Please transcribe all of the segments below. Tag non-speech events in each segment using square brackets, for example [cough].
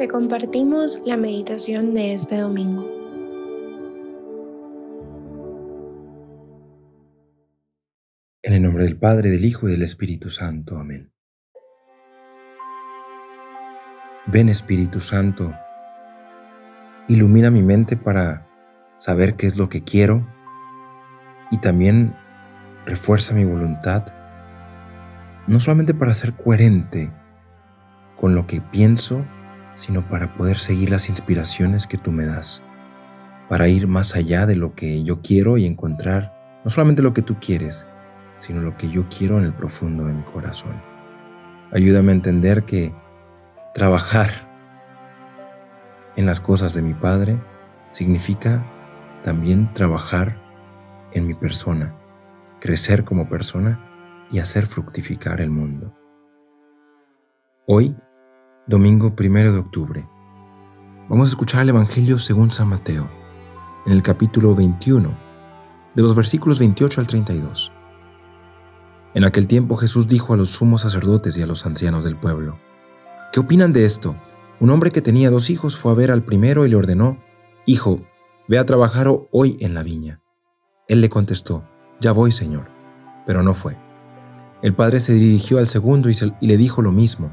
te compartimos la meditación de este domingo. En el nombre del Padre, del Hijo y del Espíritu Santo. Amén. Ven Espíritu Santo, ilumina mi mente para saber qué es lo que quiero y también refuerza mi voluntad, no solamente para ser coherente con lo que pienso, sino para poder seguir las inspiraciones que tú me das, para ir más allá de lo que yo quiero y encontrar no solamente lo que tú quieres, sino lo que yo quiero en el profundo de mi corazón. Ayúdame a entender que trabajar en las cosas de mi Padre significa también trabajar en mi persona, crecer como persona y hacer fructificar el mundo. Hoy, domingo primero de octubre, vamos a escuchar el Evangelio según San Mateo, en el capítulo 21, de los versículos 28 al 32. En aquel tiempo Jesús dijo a los sumos sacerdotes y a los ancianos del pueblo, ¿qué opinan de esto? Un hombre que tenía dos hijos fue a ver al primero y le ordenó, Hijo, ve a trabajar hoy en la viña. Él le contestó, Ya voy, Señor, pero no fue. El padre se dirigió al segundo y, le dijo lo mismo.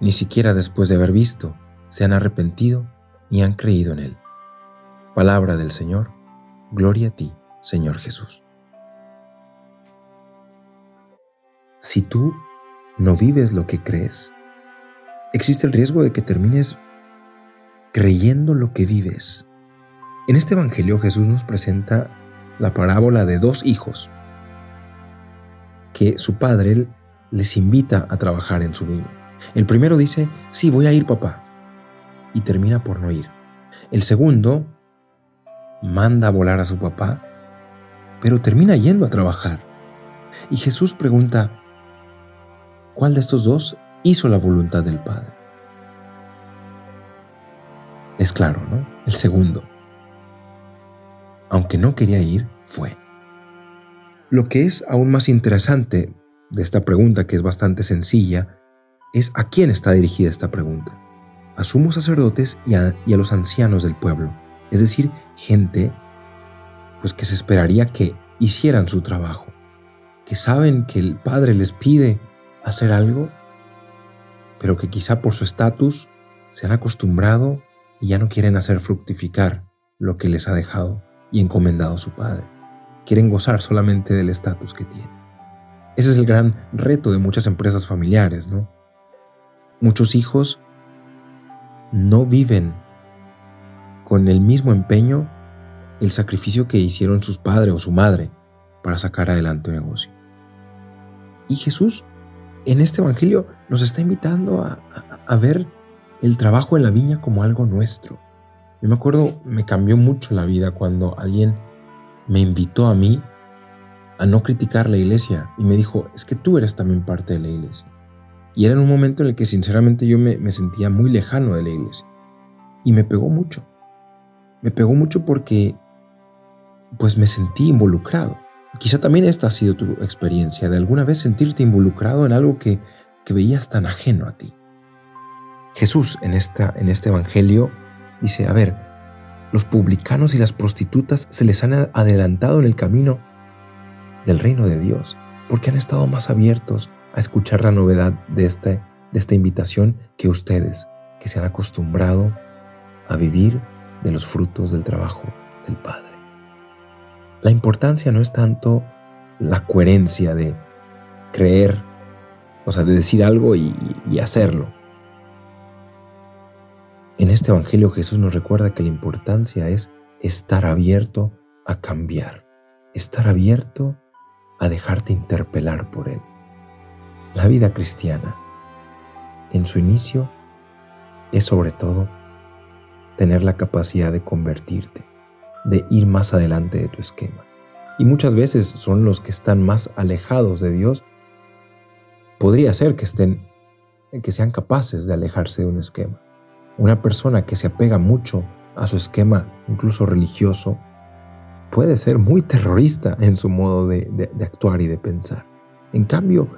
ni siquiera después de haber visto, se han arrepentido ni han creído en él. Palabra del Señor, gloria a ti, Señor Jesús. Si tú no vives lo que crees, existe el riesgo de que termines creyendo lo que vives en este Evangelio Jesús nos presenta la parábola de dos hijos que su padre les invita a trabajar en su viña. El primero dice, sí, voy a ir papá, y termina por no ir. El segundo manda a volar a su papá, pero termina yendo a trabajar. Y Jesús pregunta, ¿cuál de estos dos hizo la voluntad del Padre? Es claro, ¿no? El segundo aunque no quería ir, fue. Lo que es aún más interesante de esta pregunta, que es bastante sencilla, es a quién está dirigida esta pregunta. A sumos sacerdotes y a, los ancianos del pueblo, es decir, gente pues que se esperaría que hicieran su trabajo, que saben que el Padre les pide hacer algo, pero que quizá por su estatus se han acostumbrado y ya no quieren hacer fructificar lo que les ha dejado y encomendado su Padre. Quieren gozar solamente del estatus que tienen. Ese es el gran reto de muchas empresas familiares, ¿no? Muchos hijos no viven con el mismo empeño el sacrificio que hicieron sus padres o su madre para sacar adelante un negocio. Y Jesús en este Evangelio nos está invitando a, ver el trabajo en la viña como algo nuestro, yo me acuerdo, me cambió mucho la vida cuando alguien me invitó a mí a no criticar la iglesia y me dijo, es que tú eres también parte de la iglesia. Y era en un momento en el que sinceramente yo me, sentía muy lejano de la iglesia. Y me pegó mucho. Me pegó mucho porque pues me sentí involucrado. Quizá también esta ha sido tu experiencia, de alguna vez sentirte involucrado en algo que, que veías tan ajeno a ti. Jesús en, esta, en este Evangelio Dice, a ver, los publicanos y las prostitutas se les han adelantado en el camino del reino de Dios, porque han estado más abiertos a escuchar la novedad de, este, de esta invitación que ustedes, que se han acostumbrado a vivir de los frutos del trabajo del Padre. La importancia no es tanto la coherencia de creer, o sea, de decir algo y hacerlo, en este Evangelio Jesús nos recuerda que la importancia es estar abierto a cambiar, estar abierto a dejarte interpelar por Él. La vida cristiana, en su inicio, es sobre todo tener la capacidad de convertirte, de ir más adelante de tu esquema. Y muchas veces son los que están más alejados de Dios. Podría ser que estén que sean capaces de alejarse de un esquema. Una persona que se apega mucho a su esquema, incluso religioso, puede ser muy terrorista en su modo de, de actuar y de pensar. En cambio,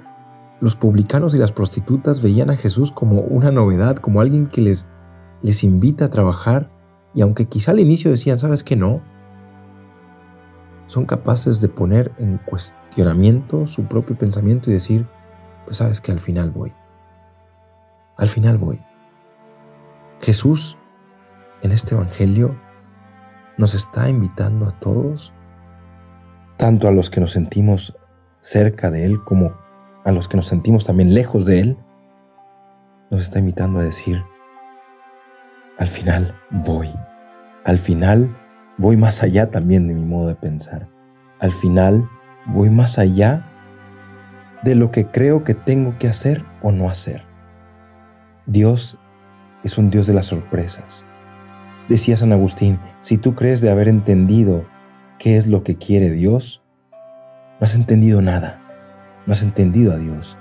los publicanos y las prostitutas veían a Jesús como una novedad, como alguien que les, les invita a trabajar y aunque quizá al inicio decían, ¿sabes que no? Son capaces de poner en cuestionamiento su propio pensamiento y decir, pues sabes que al final voy. Al final voy. Jesús en este Evangelio nos está invitando a todos, tanto a los que nos sentimos cerca de Él como a los que nos sentimos también lejos de Él, nos está invitando a decir, al final voy, al final voy más allá también de mi modo de pensar, al final voy más allá de lo que creo que tengo que hacer o no hacer. Dios es un Dios de las sorpresas. Decía San Agustín, si tú crees de haber entendido qué es lo que quiere Dios, no has entendido nada no has entendido a Dios,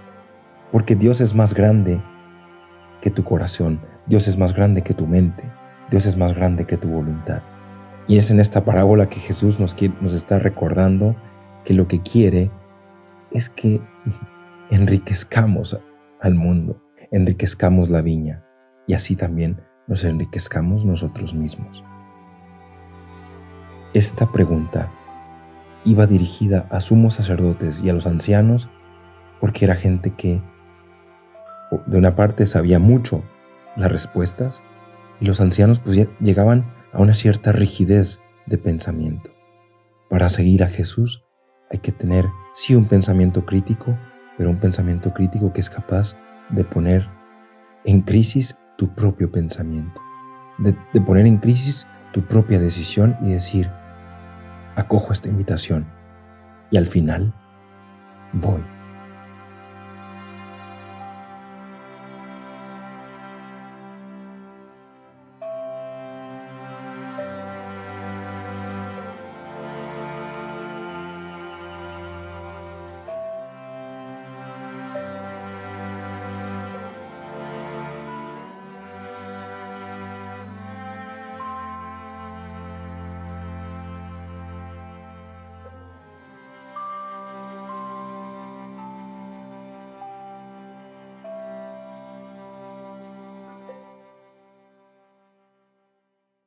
porque Dios es más grande que tu corazón, Dios es más grande que tu mente, Dios es más grande que tu voluntad. Y es en esta parábola que Jesús nos, nos está recordando que lo que quiere es que [laughs] enriquezcamos al mundo, enriquezcamos la viña y así también nos enriquezcamos nosotros mismos. Esta pregunta iba dirigida a sumos sacerdotes y a los ancianos porque era gente que de una parte sabía mucho las respuestas y los ancianos pues llegaban a una cierta rigidez de pensamiento. Para seguir a Jesús hay que tener sí un pensamiento crítico, pero un pensamiento crítico que es capaz de poner en crisis tu propio pensamiento, de, de poner en crisis tu propia decisión y decir, acojo esta invitación y al final voy.